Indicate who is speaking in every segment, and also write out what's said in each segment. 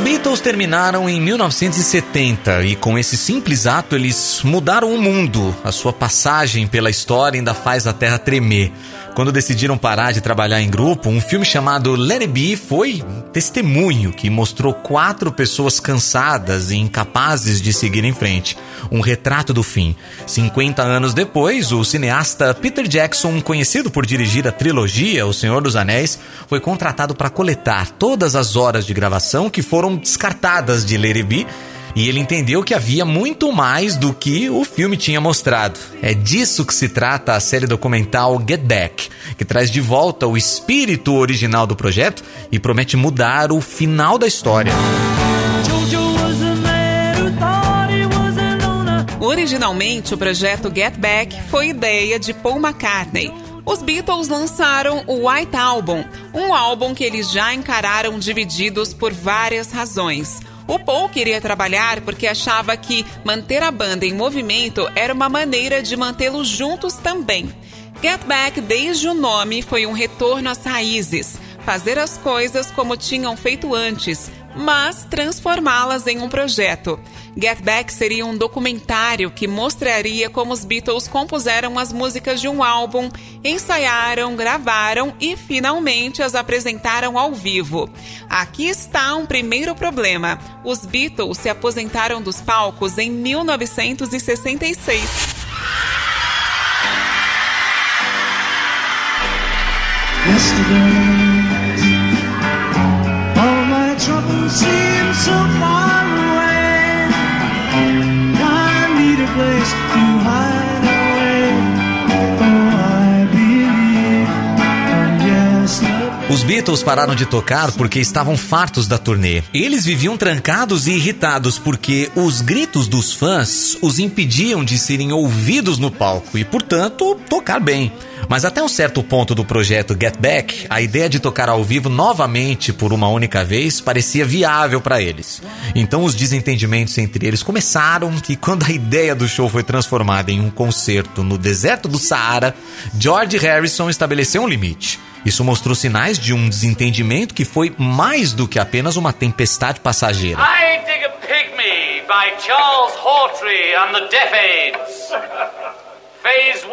Speaker 1: Os Beatles terminaram em 1970 e com esse simples ato eles mudaram o mundo. A sua passagem pela história ainda faz a Terra tremer. Quando decidiram parar de trabalhar em grupo, um filme chamado Let It Be foi um testemunho que mostrou quatro pessoas cansadas e incapazes de seguir em frente. Um retrato do fim. 50 anos depois, o cineasta Peter Jackson, conhecido por dirigir a trilogia O Senhor dos Anéis, foi contratado para coletar todas as horas de gravação que foram descartadas de Let It Be e ele entendeu que havia muito mais do que o filme tinha mostrado. É disso que se trata a série documental Get Back, que traz de volta o espírito original do projeto e promete mudar o final da história.
Speaker 2: Originalmente, o projeto Get Back foi ideia de Paul McCartney. Os Beatles lançaram o White Album, um álbum que eles já encararam divididos por várias razões. O Paul queria trabalhar porque achava que manter a banda em movimento era uma maneira de mantê-los juntos também. Get Back, desde o nome, foi um retorno às raízes, fazer as coisas como tinham feito antes, mas transformá-las em um projeto. Get Back seria um documentário que mostraria como os Beatles compuseram as músicas de um álbum, ensaiaram, gravaram e finalmente as apresentaram ao vivo. Aqui está um primeiro problema: os Beatles se aposentaram dos palcos em 1966. Yesterday.
Speaker 1: Os Beatles pararam de tocar porque estavam fartos da turnê. Eles viviam trancados e irritados porque os gritos dos fãs os impediam de serem ouvidos no palco e, portanto, tocar bem. Mas até um certo ponto do projeto Get Back, a ideia de tocar ao vivo novamente por uma única vez parecia viável para eles. Então os desentendimentos entre eles começaram e quando a ideia do show foi transformada em um concerto no deserto do Saara, George Harrison estabeleceu um limite. Isso mostrou sinais de um desentendimento que foi mais do que apenas uma tempestade passageira. I Dig a Pygmy by Charles Hawtrey and the Deaf Aids. Phase 1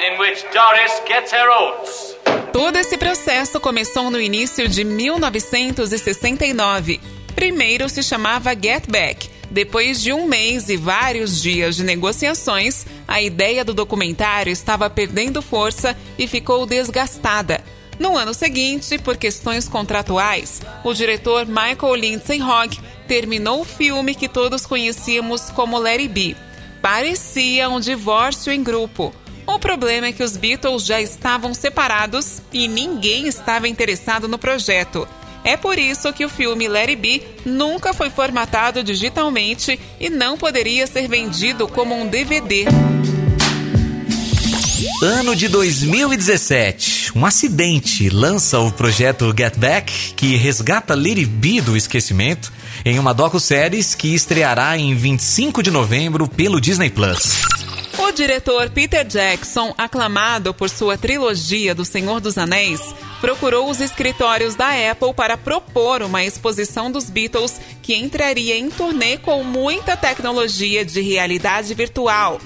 Speaker 1: in which Doris gets her oats.
Speaker 2: Todo esse processo começou no início de 1969. Primeiro se chamava Get Back. Depois de um mês e vários dias de negociações, a ideia do documentário estava perdendo força e ficou desgastada. No ano seguinte, por questões contratuais, o diretor Michael Lindsay Hogg terminou o filme que todos conhecíamos como Larry B. Parecia um divórcio em grupo. O problema é que os Beatles já estavam separados e ninguém estava interessado no projeto. É por isso que o filme Larry B nunca foi formatado digitalmente e não poderia ser vendido como um DVD.
Speaker 1: Ano de 2017. Um acidente lança o projeto Get Back, que resgata Lady B do esquecimento, em uma docu-séries que estreará em 25 de novembro pelo Disney Plus.
Speaker 2: O diretor Peter Jackson, aclamado por sua trilogia do Senhor dos Anéis, procurou os escritórios da Apple para propor uma exposição dos Beatles que entraria em turnê com muita tecnologia de realidade virtual.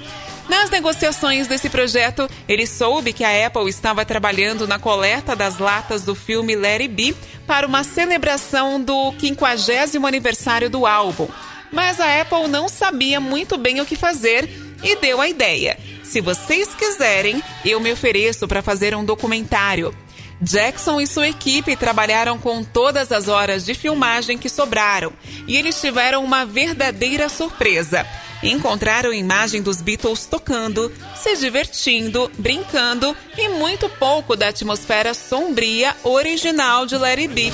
Speaker 2: Nas negociações desse projeto, ele soube que a Apple estava trabalhando na coleta das latas do filme Larry B para uma celebração do 50 aniversário do álbum. Mas a Apple não sabia muito bem o que fazer e deu a ideia: se vocês quiserem, eu me ofereço para fazer um documentário. Jackson e sua equipe trabalharam com todas as horas de filmagem que sobraram. E eles tiveram uma verdadeira surpresa. Encontraram imagem dos Beatles tocando, se divertindo, brincando e muito pouco da atmosfera sombria original de Larry B.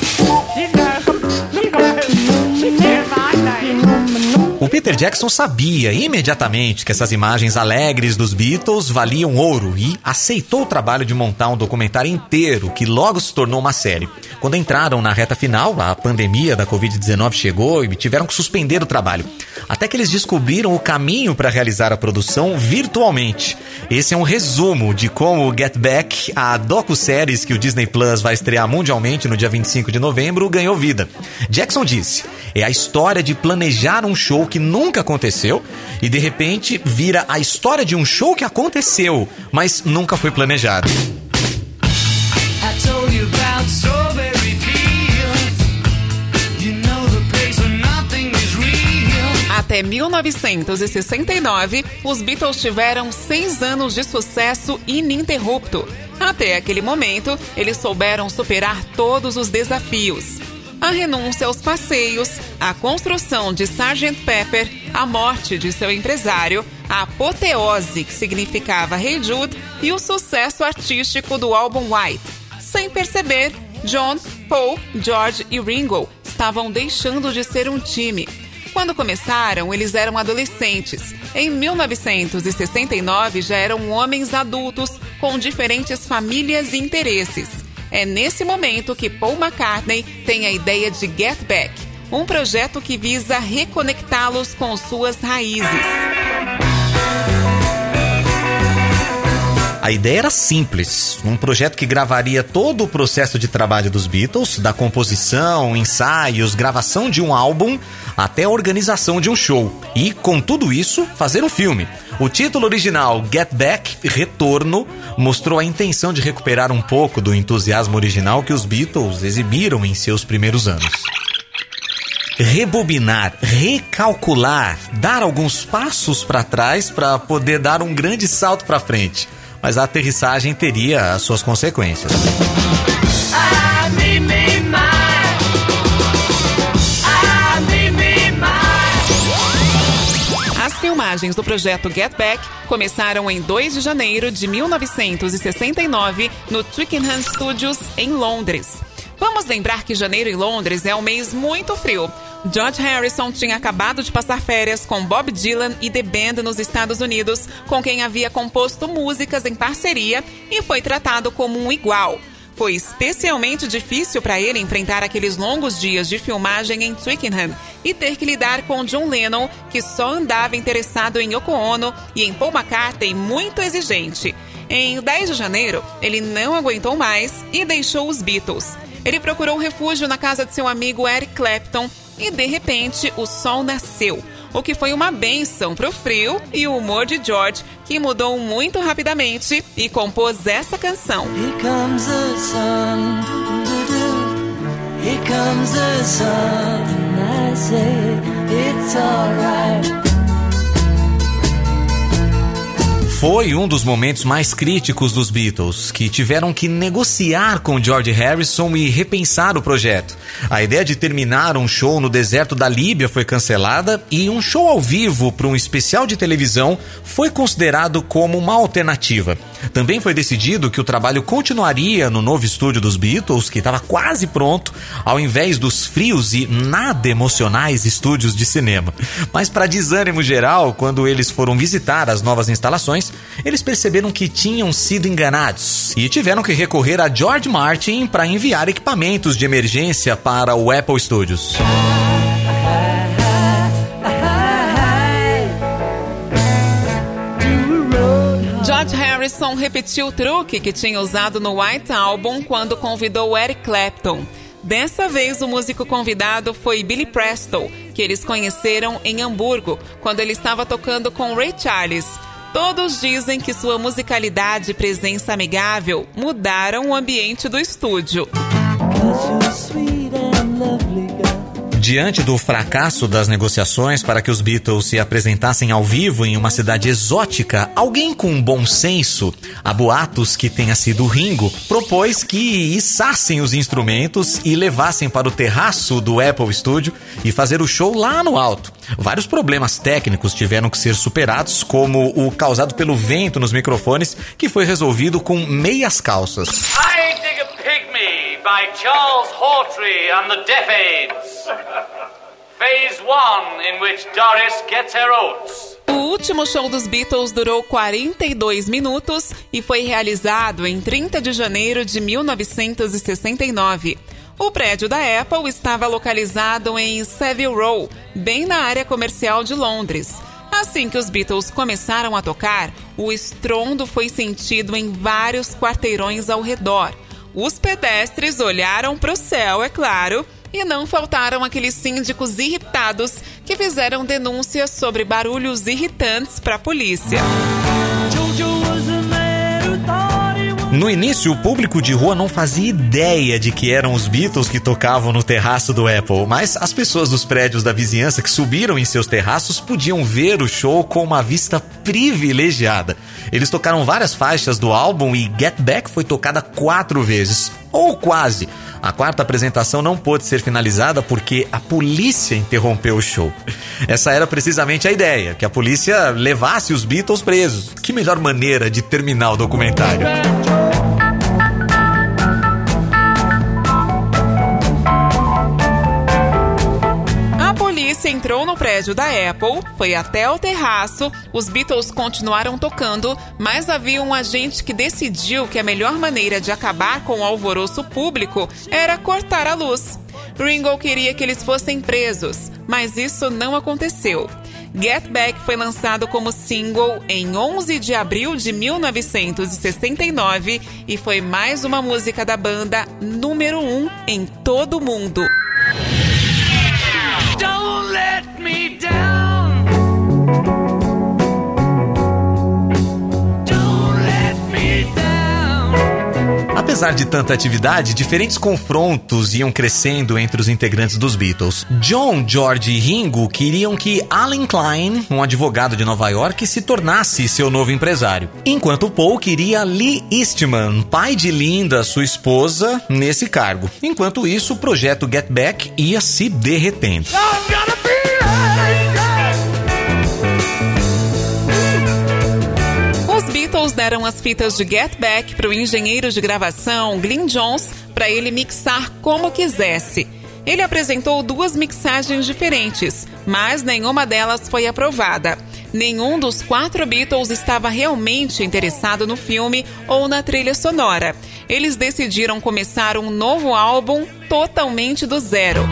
Speaker 1: Peter Jackson sabia imediatamente que essas imagens alegres dos Beatles valiam ouro e aceitou o trabalho de montar um documentário inteiro que logo se tornou uma série. Quando entraram na reta final, a pandemia da Covid-19 chegou e tiveram que suspender o trabalho. até que eles descobriram o caminho para realizar a produção virtualmente. Esse é um resumo de como o Get Back, a docu-séries que o Disney Plus vai estrear mundialmente no dia 25 de novembro, ganhou vida. Jackson disse: é a história de planejar um show que nunca aconteceu e de repente vira a história de um show que aconteceu, mas nunca foi planejado.
Speaker 2: Até 1969, os Beatles tiveram seis anos de sucesso ininterrupto. Até aquele momento, eles souberam superar todos os desafios. A renúncia aos passeios, a construção de Sgt. Pepper, a morte de seu empresário, a apoteose que significava Hey Jude e o sucesso artístico do álbum White. Sem perceber, John, Paul, George e Ringo estavam deixando de ser um time quando começaram, eles eram adolescentes. Em 1969, já eram homens adultos com diferentes famílias e interesses. É nesse momento que Paul McCartney tem a ideia de Get Back, um projeto que visa reconectá-los com suas raízes.
Speaker 1: A ideia era simples: um projeto que gravaria todo o processo de trabalho dos Beatles, da composição, ensaios, gravação de um álbum até a organização de um show. E, com tudo isso, fazer um filme. O título original, Get Back Retorno, mostrou a intenção de recuperar um pouco do entusiasmo original que os Beatles exibiram em seus primeiros anos rebobinar, recalcular, dar alguns passos para trás para poder dar um grande salto para frente mas a aterrissagem teria as suas consequências.
Speaker 2: As filmagens do projeto Get Back começaram em 2 de janeiro de 1969 no Twickenham Studios, em Londres. Vamos lembrar que janeiro em Londres é um mês muito frio, George Harrison tinha acabado de passar férias com Bob Dylan e The Band nos Estados Unidos, com quem havia composto músicas em parceria e foi tratado como um igual. Foi especialmente difícil para ele enfrentar aqueles longos dias de filmagem em Twickenham e ter que lidar com John Lennon, que só andava interessado em Yoko Ono, e em Paul McCartney, muito exigente. Em 10 de janeiro, ele não aguentou mais e deixou os Beatles. Ele procurou refúgio na casa de seu amigo Eric Clapton e de repente o sol nasceu, o que foi uma benção para o frio e o humor de George, que mudou muito rapidamente e compôs essa canção. Here comes the sun, Here comes the sun, I say it's alright.
Speaker 1: Foi um dos momentos mais críticos dos Beatles, que tiveram que negociar com George Harrison e repensar o projeto. A ideia de terminar um show no deserto da Líbia foi cancelada e um show ao vivo para um especial de televisão foi considerado como uma alternativa. Também foi decidido que o trabalho continuaria no novo estúdio dos Beatles, que estava quase pronto, ao invés dos frios e nada emocionais estúdios de cinema. Mas, para desânimo geral, quando eles foram visitar as novas instalações, eles perceberam que tinham sido enganados e tiveram que recorrer a George Martin para enviar equipamentos de emergência para o Apple Studios.
Speaker 2: George Harrison repetiu o truque que tinha usado no White Album quando convidou Eric Clapton. Dessa vez, o músico convidado foi Billy Preston, que eles conheceram em Hamburgo, quando ele estava tocando com Ray Charles. Todos dizem que sua musicalidade e presença amigável mudaram o ambiente do estúdio.
Speaker 1: Diante do fracasso das negociações para que os Beatles se apresentassem ao vivo em uma cidade exótica, alguém com bom senso, a boatos que tenha sido Ringo, propôs que içassem os instrumentos e levassem para o terraço do Apple Studio e fazer o show lá no alto. Vários problemas técnicos tiveram que ser superados, como o causado pelo vento nos microfones, que foi resolvido com meias calças. I dig a pygmy by Charles Hawtrey and the Deaf Aids.
Speaker 2: Phase 1 in which Doris gets her oats. O último show dos Beatles durou 42 minutos e foi realizado em 30 de janeiro de 1969. O prédio da Apple estava localizado em Savile Row, bem na área comercial de Londres. Assim que os Beatles começaram a tocar, o estrondo foi sentido em vários quarteirões ao redor. Os pedestres olharam para o céu, é claro, e não faltaram aqueles síndicos irritados que fizeram denúncias sobre barulhos irritantes para a polícia.
Speaker 1: No início, o público de rua não fazia ideia de que eram os Beatles que tocavam no terraço do Apple, mas as pessoas dos prédios da vizinhança que subiram em seus terraços podiam ver o show com uma vista privilegiada. Eles tocaram várias faixas do álbum e Get Back foi tocada quatro vezes, ou quase. A quarta apresentação não pôde ser finalizada porque a polícia interrompeu o show. Essa era precisamente a ideia, que a polícia levasse os Beatles presos. Que melhor maneira de terminar o documentário.
Speaker 2: Entrou no prédio da Apple, foi até o terraço, os Beatles continuaram tocando, mas havia um agente que decidiu que a melhor maneira de acabar com o alvoroço público era cortar a luz. Ringo queria que eles fossem presos, mas isso não aconteceu. Get Back foi lançado como single em 11 de abril de 1969 e foi mais uma música da banda número 1 um em todo o mundo.
Speaker 1: Apesar de tanta atividade, diferentes confrontos iam crescendo entre os integrantes dos Beatles. John, George e Ringo queriam que Alan Klein, um advogado de Nova York, se tornasse seu novo empresário. Enquanto Paul queria Lee Eastman, pai de Linda, sua esposa, nesse cargo. Enquanto isso, o projeto Get Back ia se derretendo.
Speaker 2: Deram as fitas de Get Back para o engenheiro de gravação Glyn Jones para ele mixar como quisesse. Ele apresentou duas mixagens diferentes, mas nenhuma delas foi aprovada. Nenhum dos quatro Beatles estava realmente interessado no filme ou na trilha sonora. Eles decidiram começar um novo álbum totalmente do zero.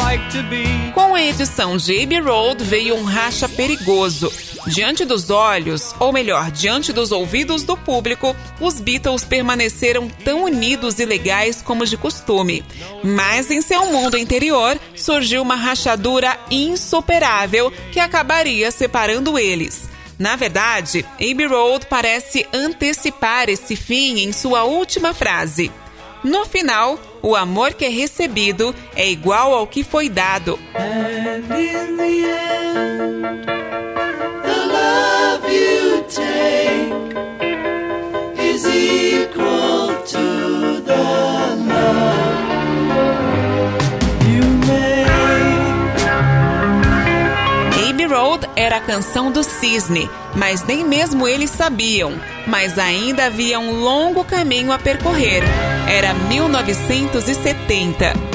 Speaker 2: Like Com a edição de Abbey Road veio um racha perigoso. Diante dos olhos, ou melhor, diante dos ouvidos do público, os Beatles permaneceram tão unidos e legais como de costume. Mas em seu mundo interior surgiu uma rachadura insuperável que acabaria separando eles. Na verdade, Abbey Road parece antecipar esse fim em sua última frase. No final, o amor que é recebido é igual ao que foi dado. And in the end, canção do cisne, mas nem mesmo eles sabiam. Mas ainda havia um longo caminho a percorrer. Era 1970.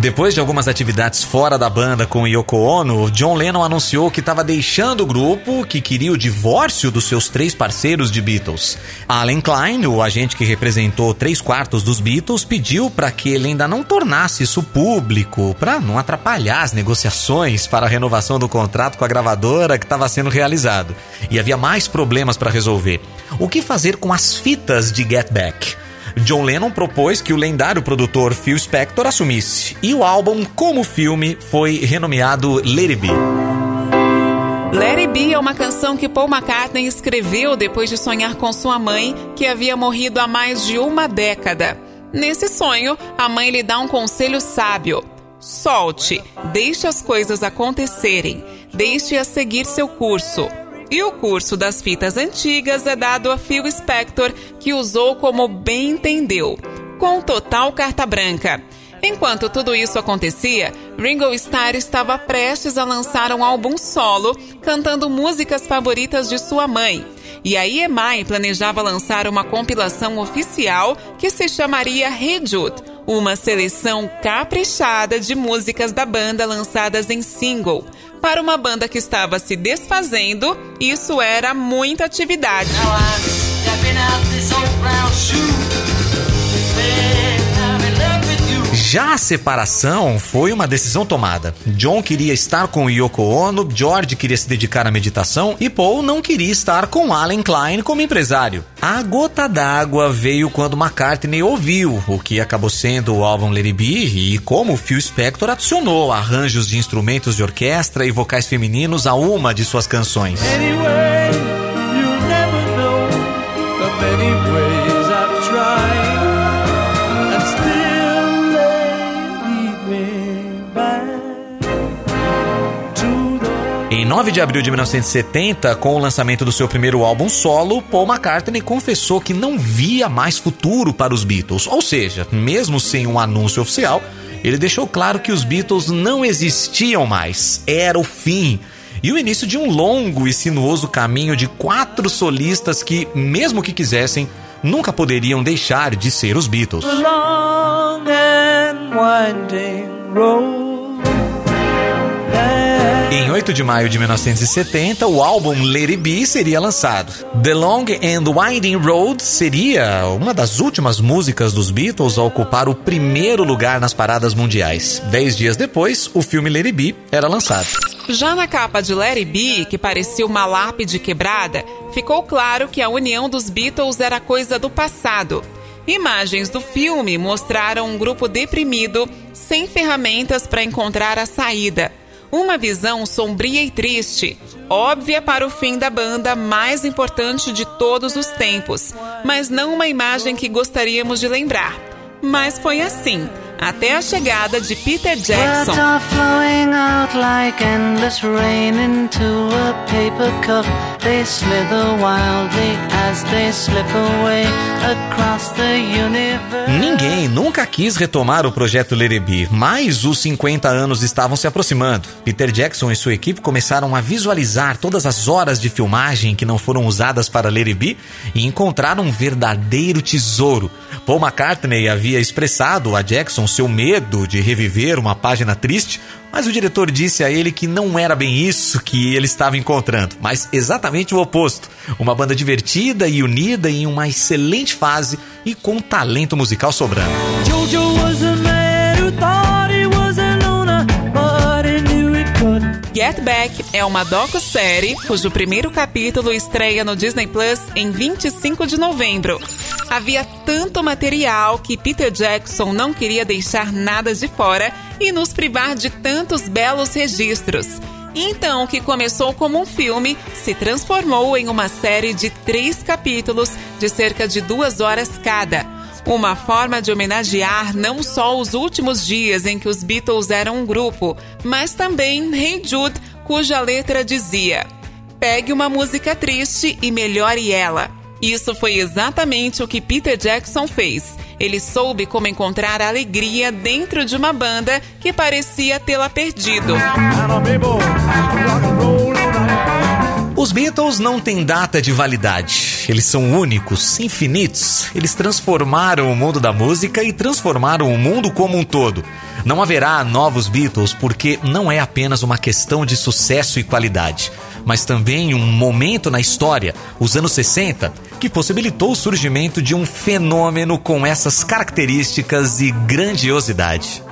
Speaker 1: Depois de algumas atividades fora da banda com Yoko Ono, John Lennon anunciou que estava deixando o grupo, que queria o divórcio dos seus três parceiros de Beatles. Alan Klein, o agente que representou três quartos dos Beatles, pediu para que ele ainda não tornasse isso público, para não atrapalhar as negociações para a renovação do contrato com a gravadora que estava sendo realizado. E havia mais problemas para resolver. O que fazer com as fitas de Get Back? John Lennon propôs que o lendário produtor Phil Spector assumisse, e o álbum, como filme, foi renomeado Let It Be.
Speaker 2: Let It Be é uma canção que Paul McCartney escreveu depois de sonhar com sua mãe, que havia morrido há mais de uma década. Nesse sonho, a mãe lhe dá um conselho sábio: solte, deixe as coisas acontecerem, deixe-as seguir seu curso. E o curso das fitas antigas é dado a Phil Spector, que usou como bem entendeu, com total carta branca. Enquanto tudo isso acontecia, Ringo Starr estava prestes a lançar um álbum solo, cantando músicas favoritas de sua mãe. E a EMI planejava lançar uma compilação oficial que se chamaria Jude, uma seleção caprichada de músicas da banda lançadas em single. Para uma banda que estava se desfazendo, isso era muita atividade.
Speaker 1: Já a separação foi uma decisão tomada. John queria estar com Yoko Ono, George queria se dedicar à meditação e Paul não queria estar com Alan Klein como empresário. A gota d'água veio quando McCartney ouviu o que acabou sendo o álbum Let It Be e como Phil Spector adicionou arranjos de instrumentos de orquestra e vocais femininos a uma de suas canções. Anyway, 9 de abril de 1970, com o lançamento do seu primeiro álbum solo, Paul McCartney confessou que não via mais futuro para os Beatles. Ou seja, mesmo sem um anúncio oficial, ele deixou claro que os Beatles não existiam mais. Era o fim. E o início de um longo e sinuoso caminho de quatro solistas que, mesmo que quisessem, nunca poderiam deixar de ser os Beatles. Em 8 de maio de 1970, o álbum Let It Be seria lançado. The Long and Winding Road seria uma das últimas músicas dos Beatles a ocupar o primeiro lugar nas paradas mundiais. Dez dias depois, o filme Let It Be era lançado.
Speaker 2: Já na capa de It Be, que parecia uma lápide quebrada, ficou claro que a união dos Beatles era coisa do passado. Imagens do filme mostraram um grupo deprimido, sem ferramentas para encontrar a saída. Uma visão sombria e triste, óbvia para o fim da banda mais importante de todos os tempos, mas não uma imagem que gostaríamos de lembrar. Mas foi assim até a chegada de Peter Jackson.
Speaker 1: Ninguém nunca quis retomar o projeto Lereby, mas os 50 anos estavam se aproximando. Peter Jackson e sua equipe começaram a visualizar todas as horas de filmagem que não foram usadas para Lereby e encontraram um verdadeiro tesouro. Paul McCartney havia expressado a Jackson seu medo de reviver uma página triste, mas o diretor disse a ele que não era bem isso que ele estava encontrando, mas exatamente o oposto. Uma banda divertida e unida em uma excelente fase e com talento musical sobrando.
Speaker 2: Get Back é uma docu-série cujo primeiro capítulo estreia no Disney Plus em 25 de novembro. Havia tanto material que Peter Jackson não queria deixar nada de fora e nos privar de tantos belos registros. Então, que começou como um filme se transformou em uma série de três capítulos de cerca de duas horas cada. Uma forma de homenagear não só os últimos dias em que os Beatles eram um grupo, mas também Hey Jude, cuja letra dizia: Pegue uma música triste e melhore ela. Isso foi exatamente o que Peter Jackson fez. Ele soube como encontrar alegria dentro de uma banda que parecia tê-la perdido.
Speaker 1: Os Beatles não têm data de validade. Eles são únicos, infinitos. Eles transformaram o mundo da música e transformaram o mundo como um todo. Não haverá novos Beatles porque não é apenas uma questão de sucesso e qualidade, mas também um momento na história, os anos 60, que possibilitou o surgimento de um fenômeno com essas características e grandiosidade.